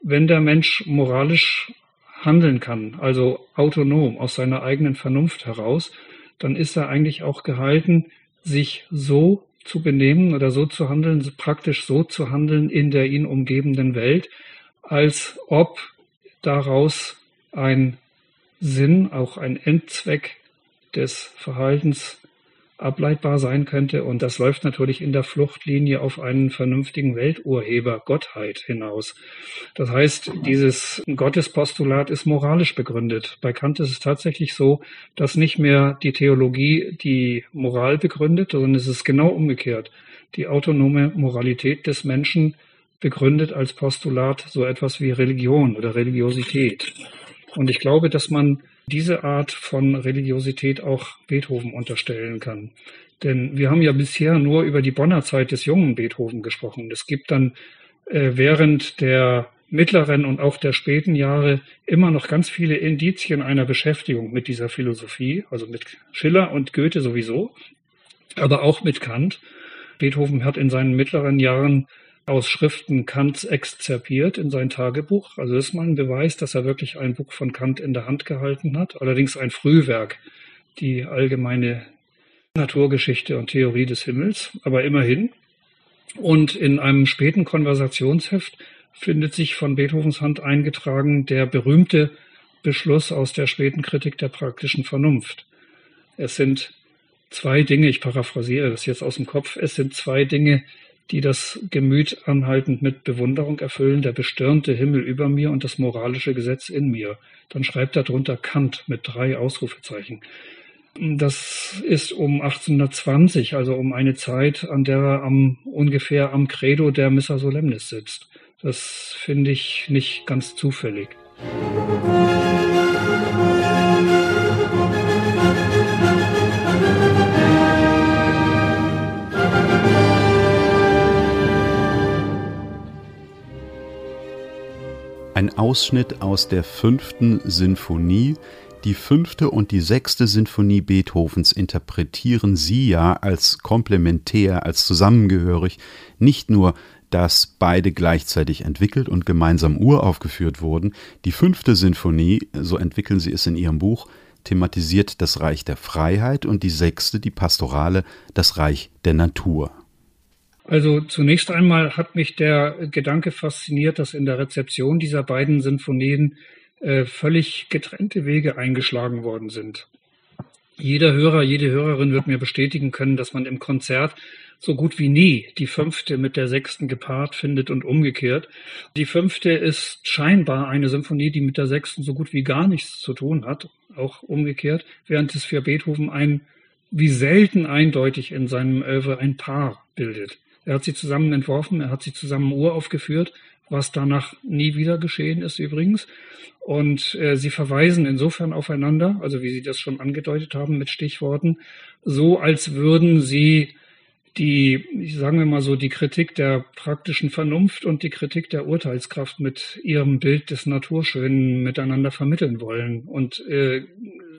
Wenn der Mensch moralisch handeln kann, also autonom aus seiner eigenen Vernunft heraus, dann ist er eigentlich auch gehalten, sich so zu benehmen oder so zu handeln, praktisch so zu handeln in der ihn umgebenden Welt, als ob daraus ein Sinn, auch ein Endzweck des Verhaltens ableitbar sein könnte. Und das läuft natürlich in der Fluchtlinie auf einen vernünftigen Welturheber, Gottheit hinaus. Das heißt, dieses Gottespostulat ist moralisch begründet. Bei Kant ist es tatsächlich so, dass nicht mehr die Theologie die Moral begründet, sondern es ist genau umgekehrt. Die autonome Moralität des Menschen begründet als Postulat so etwas wie Religion oder Religiosität. Und ich glaube, dass man diese Art von Religiosität auch Beethoven unterstellen kann. Denn wir haben ja bisher nur über die Bonner Zeit des jungen Beethoven gesprochen. Es gibt dann äh, während der mittleren und auch der späten Jahre immer noch ganz viele Indizien einer Beschäftigung mit dieser Philosophie, also mit Schiller und Goethe sowieso, aber auch mit Kant. Beethoven hat in seinen mittleren Jahren aus Schriften Kants exzerpiert in sein Tagebuch. Also das ist mal ein Beweis, dass er wirklich ein Buch von Kant in der Hand gehalten hat. Allerdings ein Frühwerk, die allgemeine Naturgeschichte und Theorie des Himmels, aber immerhin. Und in einem späten Konversationsheft findet sich von Beethovens Hand eingetragen der berühmte Beschluss aus der späten Kritik der praktischen Vernunft. Es sind zwei Dinge, ich paraphrasiere das jetzt aus dem Kopf, es sind zwei Dinge, die das Gemüt anhaltend mit Bewunderung erfüllen, der bestirnte Himmel über mir und das moralische Gesetz in mir. Dann schreibt er drunter Kant mit drei Ausrufezeichen. Das ist um 1820, also um eine Zeit, an der er am, ungefähr am Credo der Missa Solemnis sitzt. Das finde ich nicht ganz zufällig. Ein Ausschnitt aus der fünften Sinfonie. Die fünfte und die sechste Sinfonie Beethovens interpretieren Sie ja als komplementär, als zusammengehörig, nicht nur dass beide gleichzeitig entwickelt und gemeinsam uraufgeführt wurden. Die fünfte Sinfonie, so entwickeln Sie es in Ihrem Buch, thematisiert das Reich der Freiheit und die sechste, die Pastorale, das Reich der Natur. Also zunächst einmal hat mich der Gedanke fasziniert, dass in der Rezeption dieser beiden Sinfonien äh, völlig getrennte Wege eingeschlagen worden sind. Jeder Hörer, jede Hörerin wird mir bestätigen können, dass man im Konzert so gut wie nie die fünfte mit der sechsten gepaart findet und umgekehrt. Die fünfte ist scheinbar eine Symphonie, die mit der sechsten so gut wie gar nichts zu tun hat, auch umgekehrt, während es für Beethoven ein wie selten eindeutig in seinem Oeuvre ein Paar bildet. Er hat sie zusammen entworfen, er hat sie zusammen uraufgeführt, was danach nie wieder geschehen ist übrigens. Und äh, sie verweisen insofern aufeinander, also wie Sie das schon angedeutet haben mit Stichworten, so als würden sie die, sagen wir mal so, die Kritik der praktischen Vernunft und die Kritik der Urteilskraft mit ihrem Bild des Naturschönen miteinander vermitteln wollen und äh,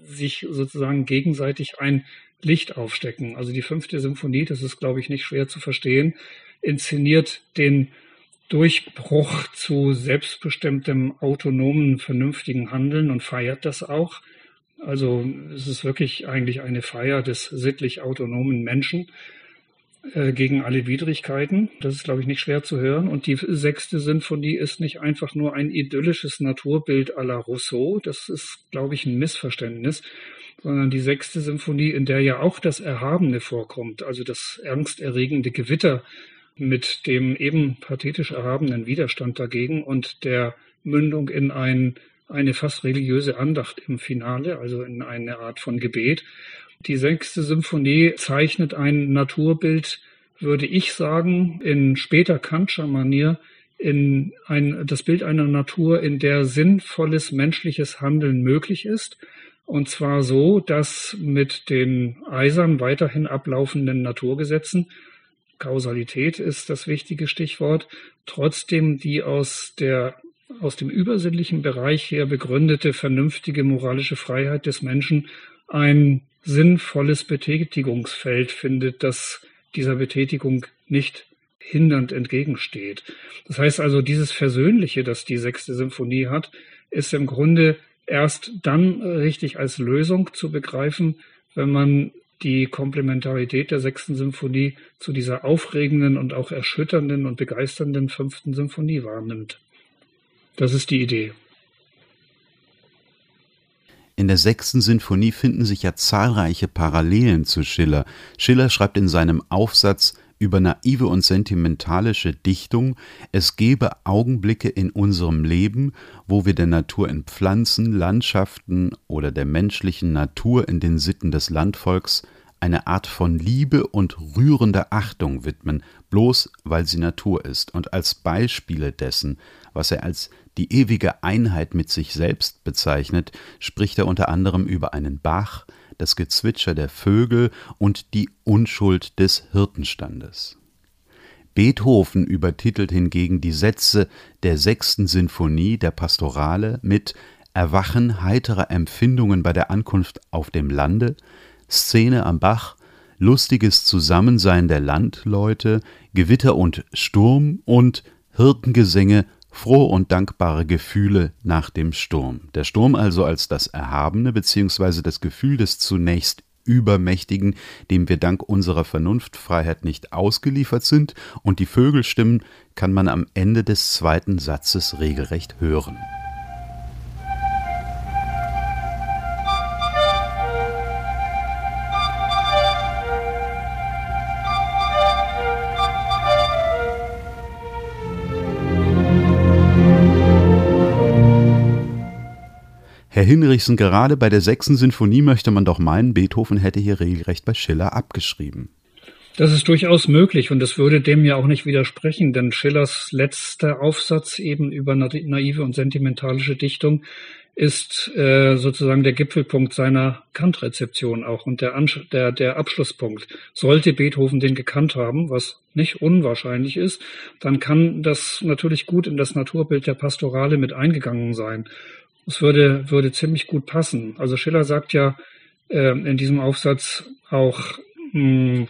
sich sozusagen gegenseitig ein Licht aufstecken. Also die fünfte Symphonie, das ist, glaube ich, nicht schwer zu verstehen, inszeniert den Durchbruch zu selbstbestimmtem, autonomen, vernünftigen Handeln und feiert das auch. Also es ist wirklich eigentlich eine Feier des sittlich autonomen Menschen gegen alle Widrigkeiten. Das ist, glaube ich, nicht schwer zu hören. Und die sechste Sinfonie ist nicht einfach nur ein idyllisches Naturbild à la Rousseau. Das ist, glaube ich, ein Missverständnis sondern die sechste Symphonie, in der ja auch das Erhabene vorkommt, also das angsterregende Gewitter, mit dem eben pathetisch erhabenen Widerstand dagegen und der Mündung in ein, eine fast religiöse Andacht im Finale, also in eine Art von Gebet. Die sechste Symphonie zeichnet ein Naturbild, würde ich sagen, in später Kantscher Manier, in ein, das Bild einer Natur, in der sinnvolles menschliches Handeln möglich ist. Und zwar so, dass mit den eisern weiterhin ablaufenden Naturgesetzen Kausalität ist das wichtige Stichwort, trotzdem die aus der aus dem übersinnlichen Bereich her begründete vernünftige moralische Freiheit des Menschen ein sinnvolles Betätigungsfeld findet, das dieser Betätigung nicht hindernd entgegensteht. Das heißt also, dieses Versöhnliche, das die sechste Symphonie hat, ist im Grunde erst dann richtig als Lösung zu begreifen, wenn man die Komplementarität der sechsten Symphonie zu dieser aufregenden und auch erschütternden und begeisternden fünften Symphonie wahrnimmt. Das ist die Idee. In der sechsten Sinfonie finden sich ja zahlreiche Parallelen zu Schiller. Schiller schreibt in seinem Aufsatz über naive und sentimentalische Dichtung, es gebe Augenblicke in unserem Leben, wo wir der Natur in Pflanzen, Landschaften oder der menschlichen Natur in den Sitten des Landvolks eine Art von Liebe und rührender Achtung widmen, bloß weil sie Natur ist, und als Beispiele dessen, was er als die ewige Einheit mit sich selbst bezeichnet, spricht er unter anderem über einen Bach, das Gezwitscher der Vögel und die Unschuld des Hirtenstandes. Beethoven übertitelt hingegen die Sätze der sechsten Sinfonie der Pastorale mit Erwachen heiterer Empfindungen bei der Ankunft auf dem Lande, Szene am Bach, lustiges Zusammensein der Landleute, Gewitter und Sturm und Hirtengesänge frohe und dankbare Gefühle nach dem Sturm. Der Sturm also als das Erhabene beziehungsweise das Gefühl des zunächst Übermächtigen, dem wir dank unserer Vernunftfreiheit nicht ausgeliefert sind, und die Vögelstimmen kann man am Ende des zweiten Satzes regelrecht hören. Herr Hinrichsen, gerade bei der sechsten Sinfonie möchte man doch meinen, Beethoven hätte hier regelrecht bei Schiller abgeschrieben. Das ist durchaus möglich und es würde dem ja auch nicht widersprechen, denn Schillers letzter Aufsatz eben über naive und sentimentalische Dichtung ist äh, sozusagen der Gipfelpunkt seiner Kantrezeption auch und der, der, der Abschlusspunkt. Sollte Beethoven den gekannt haben, was nicht unwahrscheinlich ist, dann kann das natürlich gut in das Naturbild der Pastorale mit eingegangen sein. Es würde, würde ziemlich gut passen. Also Schiller sagt ja äh, in diesem Aufsatz auch, mh, hm,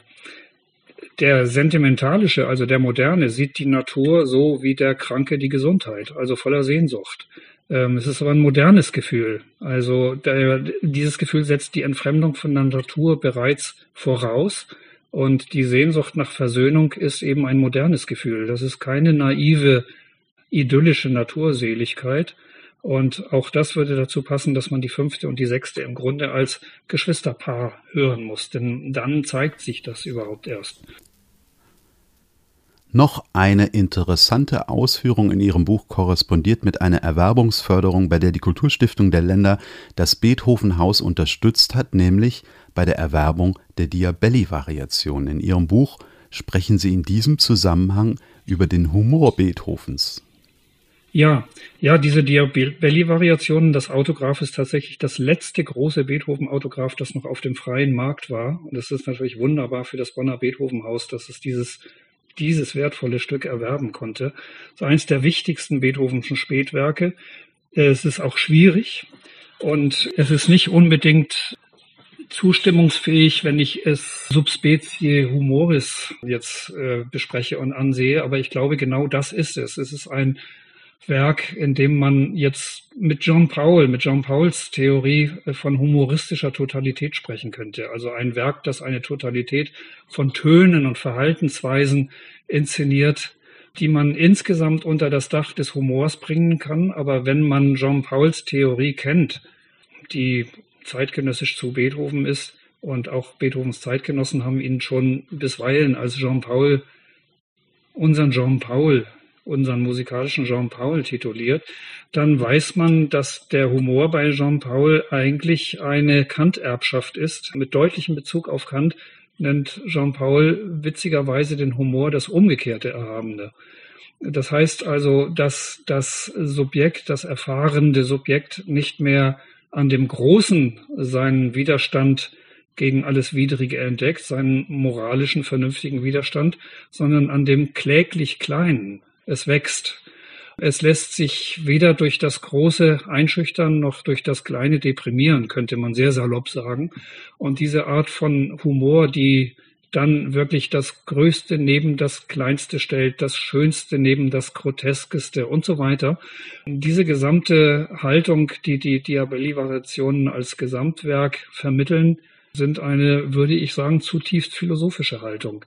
der Sentimentalische, also der Moderne, sieht die Natur so wie der Kranke die Gesundheit, also voller Sehnsucht. Ähm, es ist aber ein modernes Gefühl. Also der, dieses Gefühl setzt die Entfremdung von der Natur bereits voraus. Und die Sehnsucht nach Versöhnung ist eben ein modernes Gefühl. Das ist keine naive, idyllische Naturseligkeit, und auch das würde dazu passen, dass man die fünfte und die sechste im Grunde als Geschwisterpaar hören muss, denn dann zeigt sich das überhaupt erst. Noch eine interessante Ausführung in Ihrem Buch korrespondiert mit einer Erwerbungsförderung, bei der die Kulturstiftung der Länder das Beethoven-Haus unterstützt hat, nämlich bei der Erwerbung der Diabelli-Variation. In Ihrem Buch sprechen Sie in diesem Zusammenhang über den Humor Beethovens. Ja, ja, diese Diabelli-Variationen, das Autograph ist tatsächlich das letzte große Beethoven-Autograph, das noch auf dem freien Markt war. Und es ist natürlich wunderbar für das Bonner Beethoven-Haus, dass es dieses, dieses wertvolle Stück erwerben konnte. Das ist eines der wichtigsten Beethovenschen Spätwerke. Es ist auch schwierig und es ist nicht unbedingt zustimmungsfähig, wenn ich es subspecie humoris jetzt äh, bespreche und ansehe. Aber ich glaube, genau das ist es. Es ist ein Werk, in dem man jetzt mit John Paul, mit John Pauls Theorie äh, von humoristischer Totalität sprechen könnte. Also ein Werk, das eine Totalität von Tönen und Verhaltensweisen inszeniert, die man insgesamt unter das Dach des Humors bringen kann. Aber wenn man Jean Pauls Theorie kennt, die zeitgenössisch zu Beethoven ist, und auch Beethovens Zeitgenossen haben ihn schon bisweilen als Jean Paul unseren Jean Paul, unseren musikalischen Jean Paul tituliert, dann weiß man, dass der Humor bei Jean Paul eigentlich eine Kant-Erbschaft ist. Mit deutlichem Bezug auf Kant nennt Jean Paul witzigerweise den Humor das umgekehrte Erhabene. Das heißt also, dass das Subjekt, das erfahrende Subjekt nicht mehr an dem Großen seinen Widerstand gegen alles Widrige entdeckt, seinen moralischen, vernünftigen Widerstand, sondern an dem kläglich Kleinen. Es wächst. Es lässt sich weder durch das Große einschüchtern noch durch das Kleine deprimieren, könnte man sehr salopp sagen. Und diese Art von Humor, die dann wirklich das Größte neben das Kleinste stellt, das Schönste neben das Groteskeste und so weiter. Diese gesamte Haltung, die die Diabelli-Variationen als Gesamtwerk vermitteln, sind eine, würde ich sagen, zutiefst philosophische Haltung.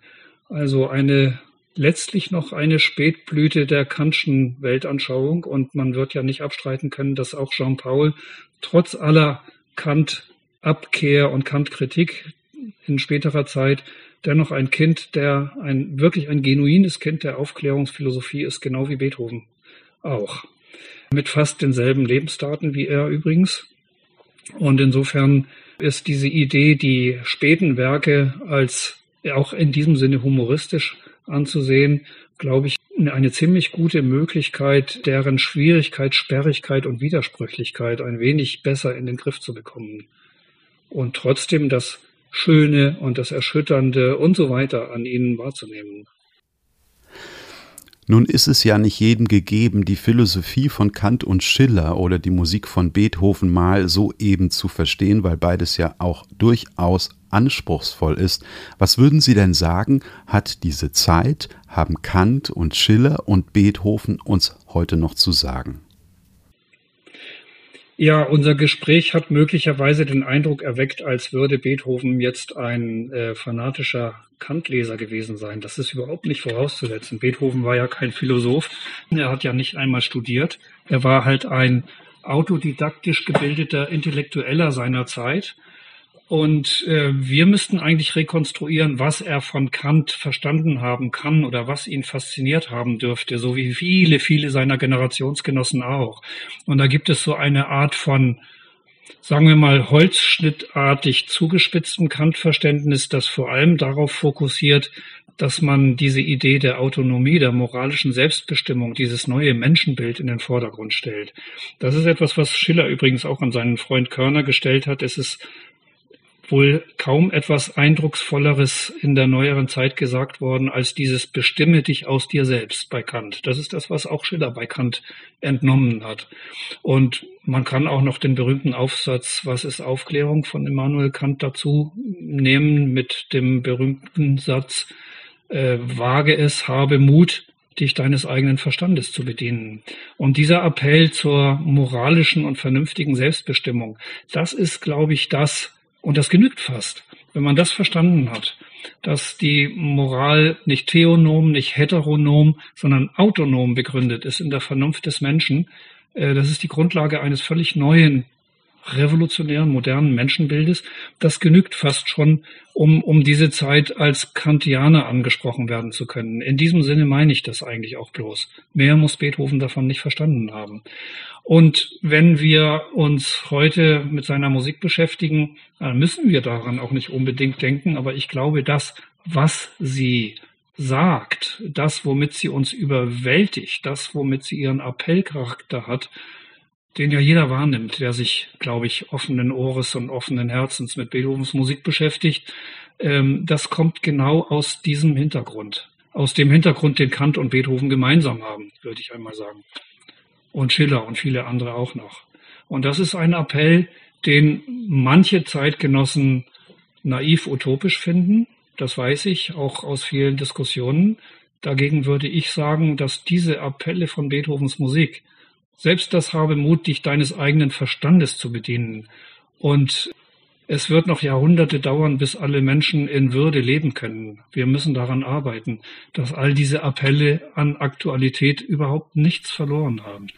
Also eine letztlich noch eine Spätblüte der Kantschen Weltanschauung und man wird ja nicht abstreiten können, dass auch Jean Paul trotz aller Kant-Abkehr und Kant-Kritik in späterer Zeit dennoch ein Kind, der ein wirklich ein genuines Kind der Aufklärungsphilosophie ist, genau wie Beethoven auch. Mit fast denselben Lebensdaten wie er übrigens. Und insofern ist diese Idee, die späten Werke als auch in diesem Sinne humoristisch anzusehen, glaube ich, eine ziemlich gute Möglichkeit, deren Schwierigkeit, Sperrigkeit und Widersprüchlichkeit ein wenig besser in den Griff zu bekommen. Und trotzdem das Schöne und das Erschütternde und so weiter an ihnen wahrzunehmen. Nun ist es ja nicht jedem gegeben, die Philosophie von Kant und Schiller oder die Musik von Beethoven mal so eben zu verstehen, weil beides ja auch durchaus anspruchsvoll ist. Was würden Sie denn sagen, hat diese Zeit, haben Kant und Schiller und Beethoven uns heute noch zu sagen? Ja, unser Gespräch hat möglicherweise den Eindruck erweckt, als würde Beethoven jetzt ein äh, fanatischer Kantleser gewesen sein. Das ist überhaupt nicht vorauszusetzen. Beethoven war ja kein Philosoph. Er hat ja nicht einmal studiert. Er war halt ein autodidaktisch gebildeter Intellektueller seiner Zeit. Und äh, wir müssten eigentlich rekonstruieren, was er von Kant verstanden haben kann oder was ihn fasziniert haben dürfte, so wie viele, viele seiner Generationsgenossen auch. Und da gibt es so eine Art von, sagen wir mal, holzschnittartig zugespitzten Kant-Verständnis, das vor allem darauf fokussiert, dass man diese Idee der Autonomie, der moralischen Selbstbestimmung, dieses neue Menschenbild in den Vordergrund stellt. Das ist etwas, was Schiller übrigens auch an seinen Freund Körner gestellt hat. Es ist wohl kaum etwas Eindrucksvolleres in der neueren Zeit gesagt worden als dieses Bestimme dich aus dir selbst bei Kant. Das ist das, was auch Schiller bei Kant entnommen hat. Und man kann auch noch den berühmten Aufsatz Was ist Aufklärung von Immanuel Kant dazu nehmen mit dem berühmten Satz äh, Wage es, habe Mut, dich deines eigenen Verstandes zu bedienen. Und dieser Appell zur moralischen und vernünftigen Selbstbestimmung, das ist, glaube ich, das, und das genügt fast, wenn man das verstanden hat, dass die Moral nicht theonom, nicht heteronom, sondern autonom begründet ist in der Vernunft des Menschen. Äh, das ist die Grundlage eines völlig neuen revolutionären, modernen Menschenbildes, das genügt fast schon, um, um diese Zeit als Kantianer angesprochen werden zu können. In diesem Sinne meine ich das eigentlich auch bloß. Mehr muss Beethoven davon nicht verstanden haben. Und wenn wir uns heute mit seiner Musik beschäftigen, dann müssen wir daran auch nicht unbedingt denken, aber ich glaube, das, was sie sagt, das, womit sie uns überwältigt, das, womit sie ihren Appellcharakter hat, den ja jeder wahrnimmt, der sich, glaube ich, offenen Ohres und offenen Herzens mit Beethovens Musik beschäftigt. Ähm, das kommt genau aus diesem Hintergrund. Aus dem Hintergrund, den Kant und Beethoven gemeinsam haben, würde ich einmal sagen. Und Schiller und viele andere auch noch. Und das ist ein Appell, den manche Zeitgenossen naiv utopisch finden. Das weiß ich auch aus vielen Diskussionen. Dagegen würde ich sagen, dass diese Appelle von Beethovens Musik selbst das habe Mut, dich deines eigenen Verstandes zu bedienen. Und es wird noch Jahrhunderte dauern, bis alle Menschen in Würde leben können. Wir müssen daran arbeiten, dass all diese Appelle an Aktualität überhaupt nichts verloren haben.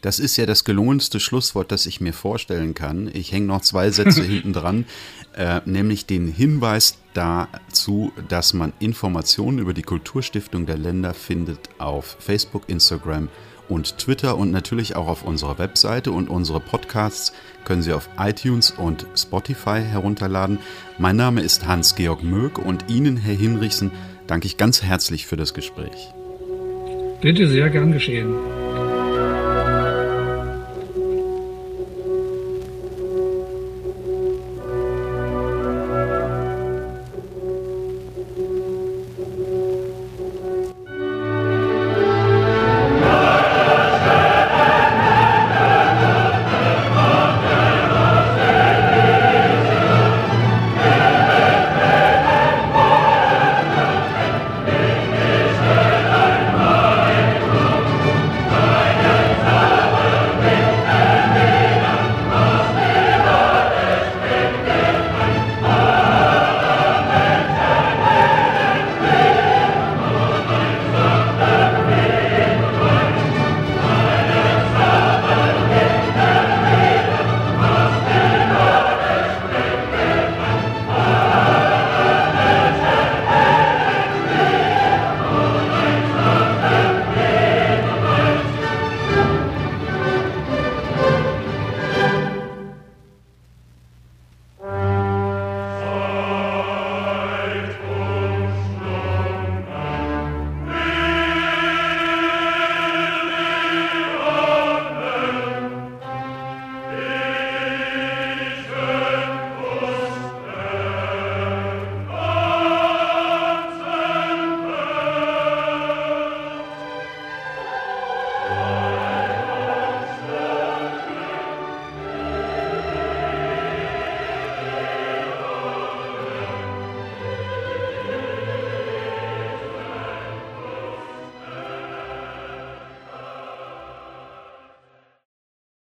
Das ist ja das gelungenste Schlusswort, das ich mir vorstellen kann. Ich hänge noch zwei Sätze hinten dran, äh, nämlich den Hinweis dazu, dass man Informationen über die Kulturstiftung der Länder findet auf Facebook, Instagram und Twitter und natürlich auch auf unserer Webseite und unsere Podcasts können Sie auf iTunes und Spotify herunterladen. Mein Name ist Hans-Georg Möck und Ihnen, Herr Hinrichsen, danke ich ganz herzlich für das Gespräch. Bitte sehr gern geschehen.